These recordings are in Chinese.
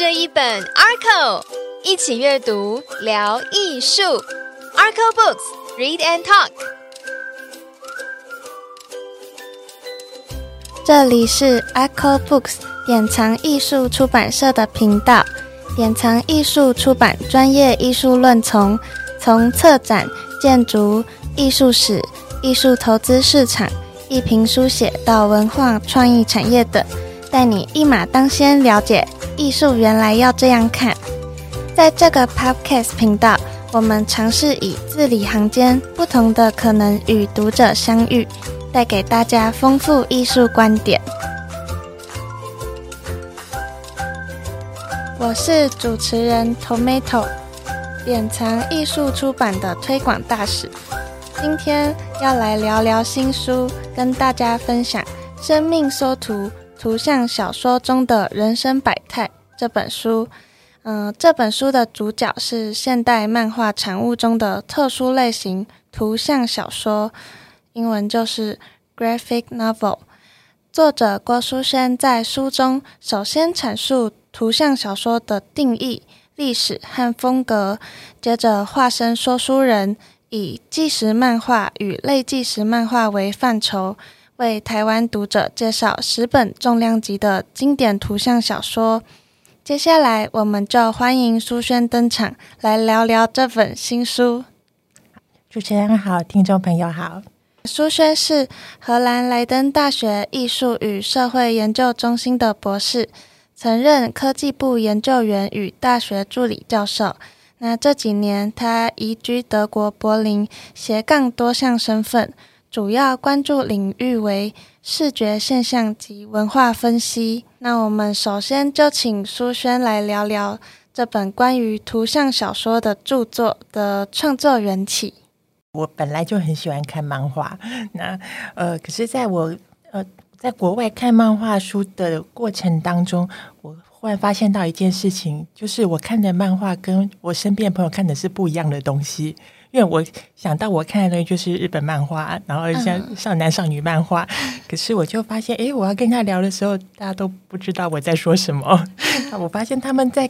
这一本 Arco，一起阅读聊艺术。Arco Books Read and Talk。这里是 Arco Books 典藏艺术出版社的频道。典藏艺术出版专业艺术论丛，从策展、建筑、艺术史、艺术投资市场、艺评书写到文化创意产业等，带你一马当先，了解艺术原来要这样看。在这个 Podcast 频道，我们尝试以字里行间不同的可能与读者相遇，带给大家丰富艺术观点。我是主持人 Tomato，典藏艺术出版的推广大使。今天要来聊聊新书，跟大家分享《生命缩图：图像小说中的人生百态》这本书。嗯，这本书的主角是现代漫画产物中的特殊类型——图像小说，英文就是 Graphic Novel。作者郭书轩在书中首先阐述。图像小说的定义、历史和风格，接着化身说书人，以纪实漫画与类纪实漫画为范畴，为台湾读者介绍十本重量级的经典图像小说。接下来，我们就欢迎苏轩登场，来聊聊这本新书。主持人好，听众朋友好。苏轩是荷兰莱登大学艺术与社会研究中心的博士。曾任科技部研究员与大学助理教授。那这几年，他移居德国柏林，斜杠多项身份，主要关注领域为视觉现象及文化分析。那我们首先就请苏轩来聊聊这本关于图像小说的著作的创作缘起。我本来就很喜欢看漫画，那呃，可是在我呃。在国外看漫画书的过程当中，我忽然发现到一件事情，就是我看的漫画跟我身边的朋友看的是不一样的东西。因为我想到我看的东西就是日本漫画，然后像少男少女漫画，可是我就发现，哎，我要跟他聊的时候，大家都不知道我在说什么。我发现他们在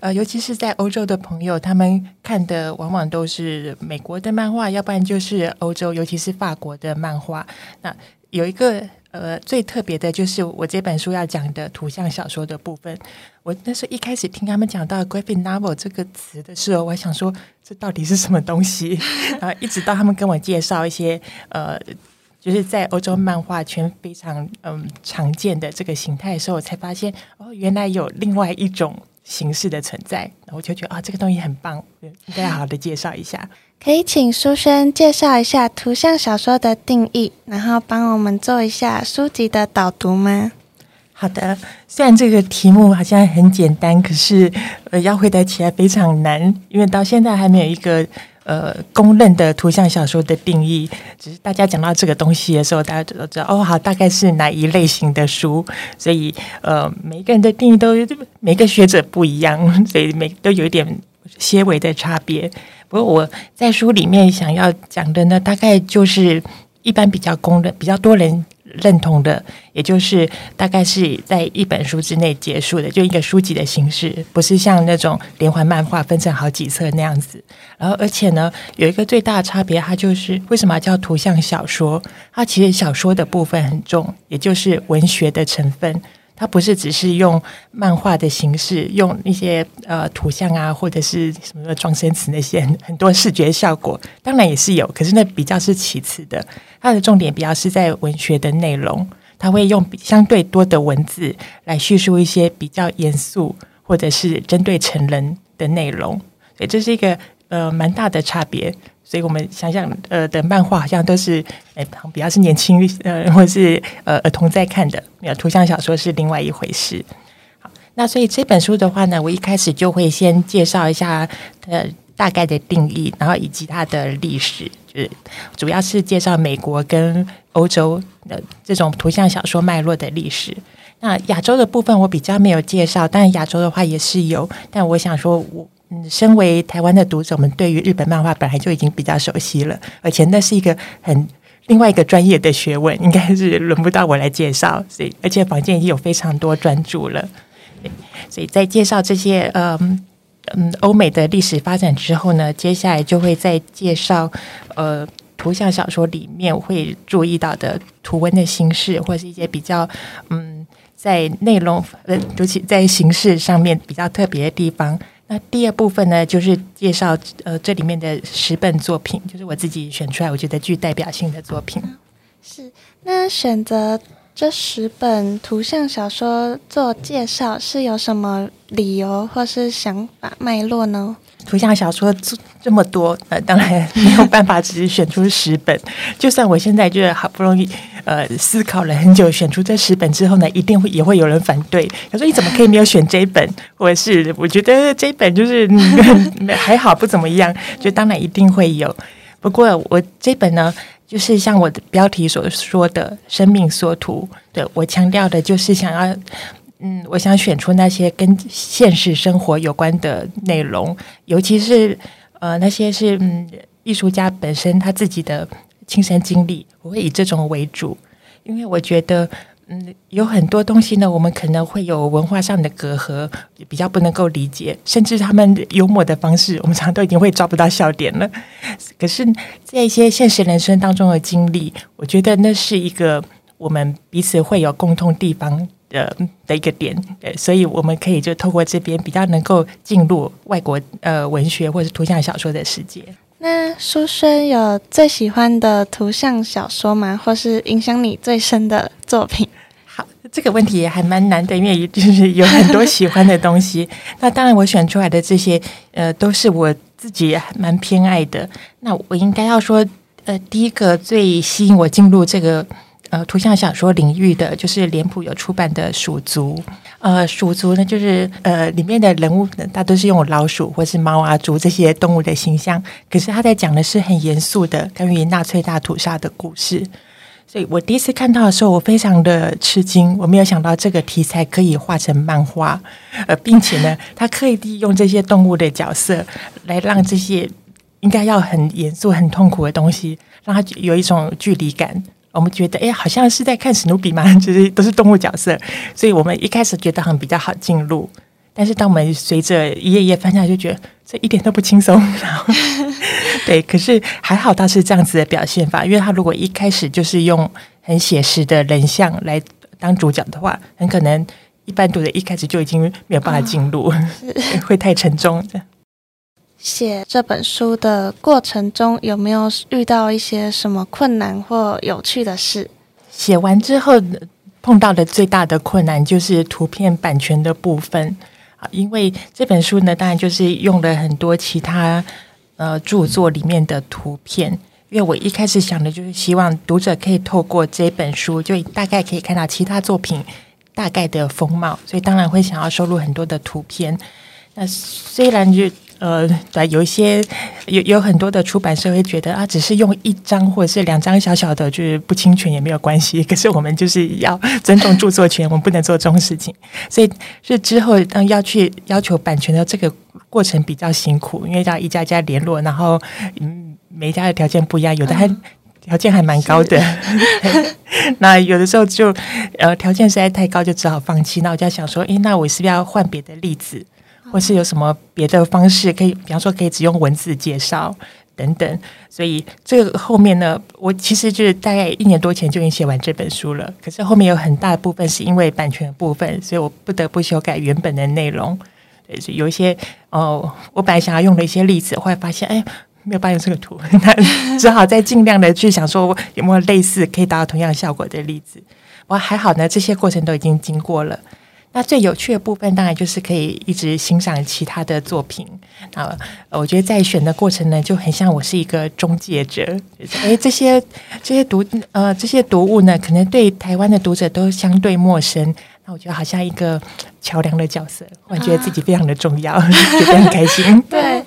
呃，尤其是在欧洲的朋友，他们看的往往都是美国的漫画，要不然就是欧洲，尤其是法国的漫画。那有一个。呃，最特别的就是我这本书要讲的图像小说的部分。我那时候一开始听他们讲到 graphic novel 这个词的时候，我还想说这到底是什么东西？然 后一直到他们跟我介绍一些呃，就是在欧洲漫画圈非常嗯常见的这个形态的时候，我才发现哦，原来有另外一种形式的存在。我就觉得啊，这个东西很棒，应该好好的介绍一下。可以请书轩介绍一下图像小说的定义，然后帮我们做一下书籍的导读吗？好的，虽然这个题目好像很简单，可是呃，要回答起来非常难，因为到现在还没有一个呃公认的图像小说的定义。只是大家讲到这个东西的时候，大家都知道哦，好，大概是哪一类型的书。所以呃，每个人的定义都每个学者不一样，所以每都有一点些微的差别。不过我在书里面想要讲的呢，大概就是一般比较公认、比较多人认同的，也就是大概是在一本书之内结束的，就一个书籍的形式，不是像那种连环漫画分成好几册那样子。然后，而且呢，有一个最大的差别，它就是为什么叫图像小说？它其实小说的部分很重，也就是文学的成分。它不是只是用漫画的形式，用一些呃图像啊，或者是什么装声词那些很多视觉效果，当然也是有，可是那比较是其次的。它的重点比较是在文学的内容，它会用相对多的文字来叙述一些比较严肃或者是针对成人的内容，所以这是一个呃蛮大的差别。所以我们想想，呃，的漫画好像都是，哎，比较是年轻呃，或是呃儿童在看的。有图像小说是另外一回事。好，那所以这本书的话呢，我一开始就会先介绍一下呃大概的定义，然后以及它的历史，就是主要是介绍美国跟欧洲的这种图像小说脉络的历史。那亚洲的部分我比较没有介绍，但亚洲的话也是有。但我想说，我。嗯，身为台湾的读者们，对于日本漫画本来就已经比较熟悉了，而且那是一个很另外一个专业的学问，应该是轮不到我来介绍。所以，而且坊间已经有非常多专注了。所以在介绍这些嗯嗯欧美的历史发展之后呢，接下来就会再介绍呃图像小说里面会注意到的图文的形式，或是一些比较嗯在内容呃尤其在形式上面比较特别的地方。那第二部分呢，就是介绍呃这里面的十本作品，就是我自己选出来我觉得具代表性的作品。是那选择。这十本图像小说做介绍是有什么理由或是想法脉络呢？图像小说这这么多，呃，当然没有办法只是选出十本。就算我现在就是好不容易呃思考了很久，选出这十本之后呢，一定会也会有人反对。他说：“你怎么可以没有选这一本？”或者是我觉得这一本就是 还好不怎么样，就当然一定会有。不过我这本呢。就是像我的标题所说的“生命缩图”，对我强调的就是想要，嗯，我想选出那些跟现实生活有关的内容，尤其是呃那些是嗯艺术家本身他自己的亲身经历，我会以这种为主，因为我觉得。嗯，有很多东西呢，我们可能会有文化上的隔阂，比较不能够理解，甚至他们幽默的方式，我们常常都已经会抓不到笑点了。可是，在一些现实人生当中的经历，我觉得那是一个我们彼此会有共同地方的的一个点，所以我们可以就透过这边比较能够进入外国呃文学或者图像小说的世界。那书生有最喜欢的图像小说吗？或是影响你最深的作品？这个问题也还蛮难的，因为就是有很多喜欢的东西。那当然，我选出来的这些，呃，都是我自己蛮偏爱的。那我应该要说，呃，第一个最吸引我进入这个。呃，图像小说领域的就是脸谱有出版的《鼠族》，呃，《鼠族》呢，就是呃里面的人物呢大都是用老鼠或是猫啊、猪这些动物的形象，可是他在讲的是很严肃的关于纳粹大屠杀的故事。所以我第一次看到的时候，我非常的吃惊，我没有想到这个题材可以画成漫画，呃，并且呢，他刻意利用这些动物的角色来让这些应该要很严肃、很痛苦的东西，让他有一种距离感。我们觉得，哎，好像是在看史努比嘛，就是都是动物角色，所以我们一开始觉得很比较好进入。但是当我们随着一页页翻下来，就觉得这一点都不轻松。然后，对，可是还好他是这样子的表现法，因为他如果一开始就是用很写实的人像来当主角的话，很可能一般读者一开始就已经没有办法进入，会太沉重。写这本书的过程中，有没有遇到一些什么困难或有趣的事？写完之后碰到的最大的困难就是图片版权的部分啊，因为这本书呢，当然就是用了很多其他呃著作里面的图片，因为我一开始想的就是希望读者可以透过这本书，就大概可以看到其他作品大概的风貌，所以当然会想要收录很多的图片。那虽然就呃，对，有一些有有很多的出版社会觉得啊，只是用一张或者是两张小小的，就是不侵权也没有关系。可是我们就是要尊重著作权，我们不能做这种事情。所以是之后当要去要求版权的这个过程比较辛苦，因为要一家家联络，然后嗯，每一家的条件不一样，有的还条件还蛮高的。那有的时候就呃条件实在太高，就只好放弃。那我就想说，诶，那我是不是要换别的例子？或是有什么别的方式可以，比方说可以只用文字介绍等等，所以这个后面呢，我其实就是大概一年多前就已经写完这本书了。可是后面有很大的部分是因为版权的部分，所以我不得不修改原本的内容。对，有一些哦，我本来想要用的一些例子，后来发现哎，没有办法用这个图，那只好再尽量的去想说有没有类似可以达到同样效果的例子。我还好呢，这些过程都已经经过了。那最有趣的部分，当然就是可以一直欣赏其他的作品。啊，我觉得在选的过程呢，就很像我是一个中介者。哎，这些这些读呃这些读物呢，可能对台湾的读者都相对陌生。那我觉得好像一个桥梁的角色，我觉得自己非常的重要，觉得很开心。对，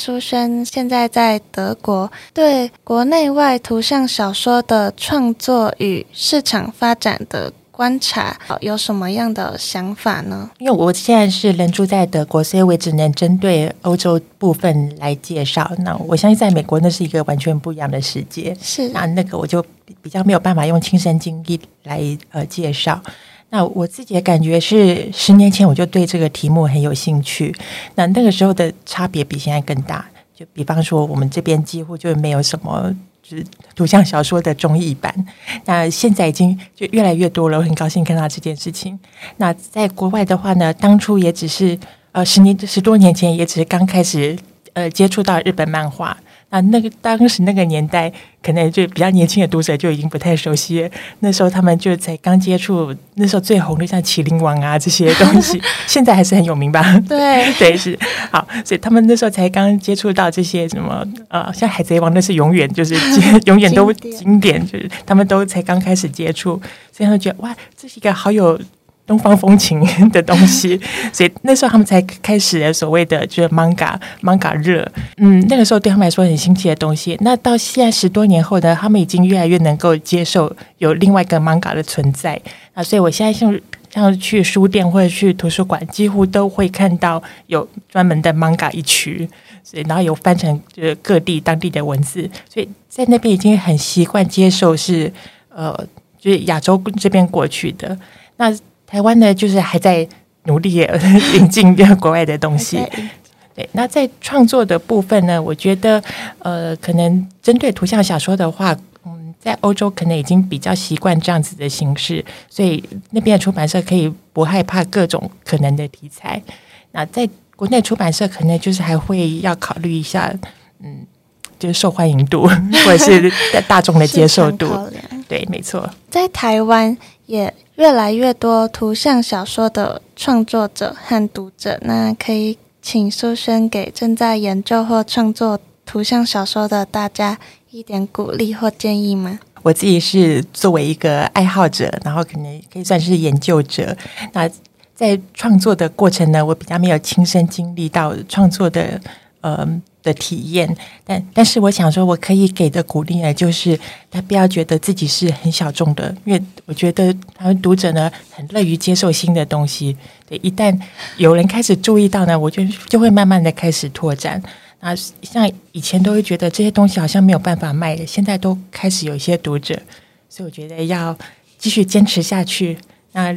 书生现在在德国，对国内外图像小说的创作与市场发展的。观察有什么样的想法呢？因为我现在是人住在德国，所以我只能针对欧洲部分来介绍。那我相信在美国那是一个完全不一样的世界。是那那个我就比较没有办法用亲身经历来呃介绍。那我自己的感觉是，十年前我就对这个题目很有兴趣。那那个时候的差别比现在更大。就比方说，我们这边几乎就没有什么是图像小说的中译版。那现在已经就越来越多了，我很高兴看到这件事情。那在国外的话呢，当初也只是呃十年十多年前，也只是刚开始呃接触到日本漫画。啊，那个当时那个年代，可能就比较年轻的读者就已经不太熟悉。那时候他们就才刚接触，那时候最红的像《麒麟王》啊这些东西，现在还是很有名吧？对对是好，所以他们那时候才刚接触到这些什么呃，像《海贼王》那是永远就是 永远都经典，就是他们都才刚开始接触，所以他们觉得哇，这是一个好有。东方风情 的东西，所以那时候他们才开始所谓的就是 manga manga 热，嗯，那个时候对他们来说很新奇的东西。那到现在十多年后呢，他们已经越来越能够接受有另外一个 manga 的存在啊。所以我现在像像去书店或者去图书馆，几乎都会看到有专门的 manga 一区，所以然后有翻成就是各地当地的文字，所以在那边已经很习惯接受是呃，就是亚洲这边过去的那。台湾呢，就是还在努力 引进国外的东西。对，那在创作的部分呢，我觉得，呃，可能针对图像小说的话，嗯，在欧洲可能已经比较习惯这样子的形式，所以那边的出版社可以不害怕各种可能的题材。那在国内出版社可能就是还会要考虑一下，嗯，就是受欢迎度或者是大众的接受度。对，没错，在台湾也。越来越多图像小说的创作者和读者，那可以请苏轩给正在研究或创作图像小说的大家一点鼓励或建议吗？我自己是作为一个爱好者，然后可能可以算是研究者。那在创作的过程呢，我比较没有亲身经历到创作的，呃。的体验，但但是我想说，我可以给的鼓励呢，就是他不要觉得自己是很小众的，因为我觉得他们读者呢很乐于接受新的东西。对，一旦有人开始注意到呢，我就就会慢慢的开始拓展。那像以前都会觉得这些东西好像没有办法卖的，现在都开始有一些读者，所以我觉得要继续坚持下去。那。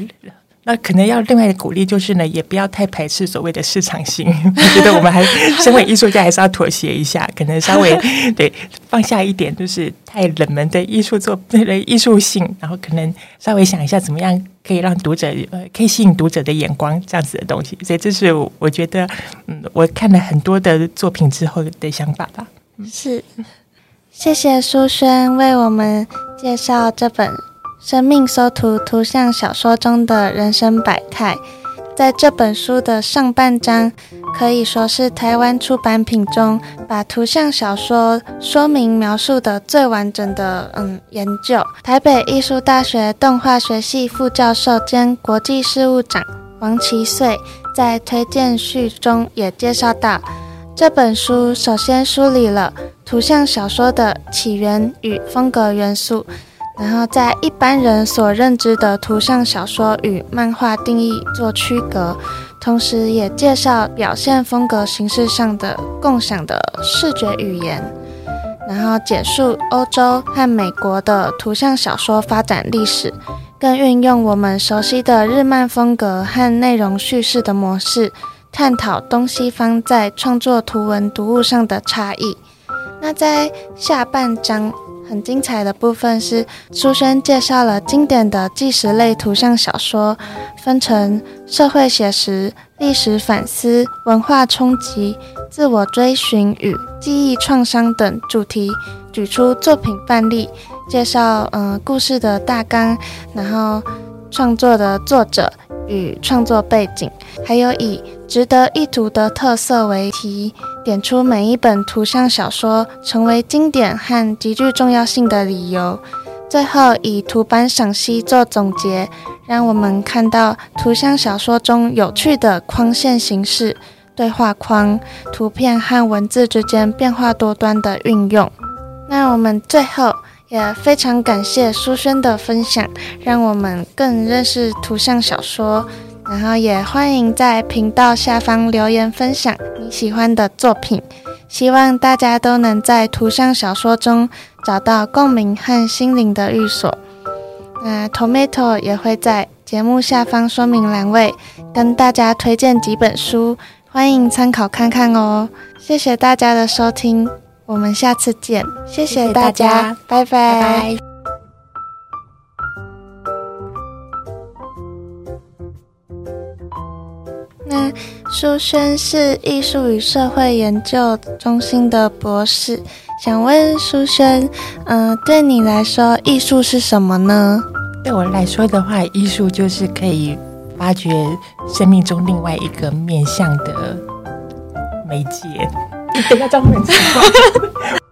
那可能要另外的鼓励就是呢，也不要太排斥所谓的市场性。我觉得我们还 身为艺术家，还是要妥协一下，可能稍微 对放下一点，就是太冷门的艺术作的艺术性，然后可能稍微想一下怎么样可以让读者呃可以吸引读者的眼光这样子的东西。所以这是我觉得，嗯，我看了很多的作品之后的想法吧。是，谢谢苏轩为我们介绍这本。生命搜图图像小说中的人生百态，在这本书的上半章，可以说是台湾出版品中把图像小说说明描述的最完整的嗯研究。台北艺术大学动画学系副教授兼国际事务长王其穗在推荐序中也介绍到，这本书首先梳理了图像小说的起源与风格元素。然后在一般人所认知的图像小说与漫画定义做区隔，同时也介绍表现风格形式上的共享的视觉语言，然后简述欧洲和美国的图像小说发展历史，更运用我们熟悉的日漫风格和内容叙事的模式，探讨东西方在创作图文读物上的差异。那在下半章。很精彩的部分是，书轩介绍了经典的纪实类图像小说，分成社会写实、历史反思、文化冲击、自我追寻与记忆创伤等主题，举出作品范例，介绍嗯故事的大纲，然后创作的作者与创作背景，还有以值得一读的特色为题。点出每一本图像小说成为经典和极具重要性的理由，最后以图版赏析做总结，让我们看到图像小说中有趣的框线形式、对话框、图片和文字之间变化多端的运用。那我们最后也非常感谢苏轩的分享，让我们更认识图像小说。然后也欢迎在频道下方留言分享你喜欢的作品，希望大家都能在图像小说中找到共鸣和心灵的寓所。那 Tomato 也会在节目下方说明栏位跟大家推荐几本书，欢迎参考看看哦。谢谢大家的收听，我们下次见。谢谢大家，拜拜。那舒轩是艺术与社会研究中心的博士，想问舒轩，嗯，对你来说，艺术是什么呢？对我来说的话，艺术就是可以发掘生命中另外一个面向的媒介。等下，张很奇怪。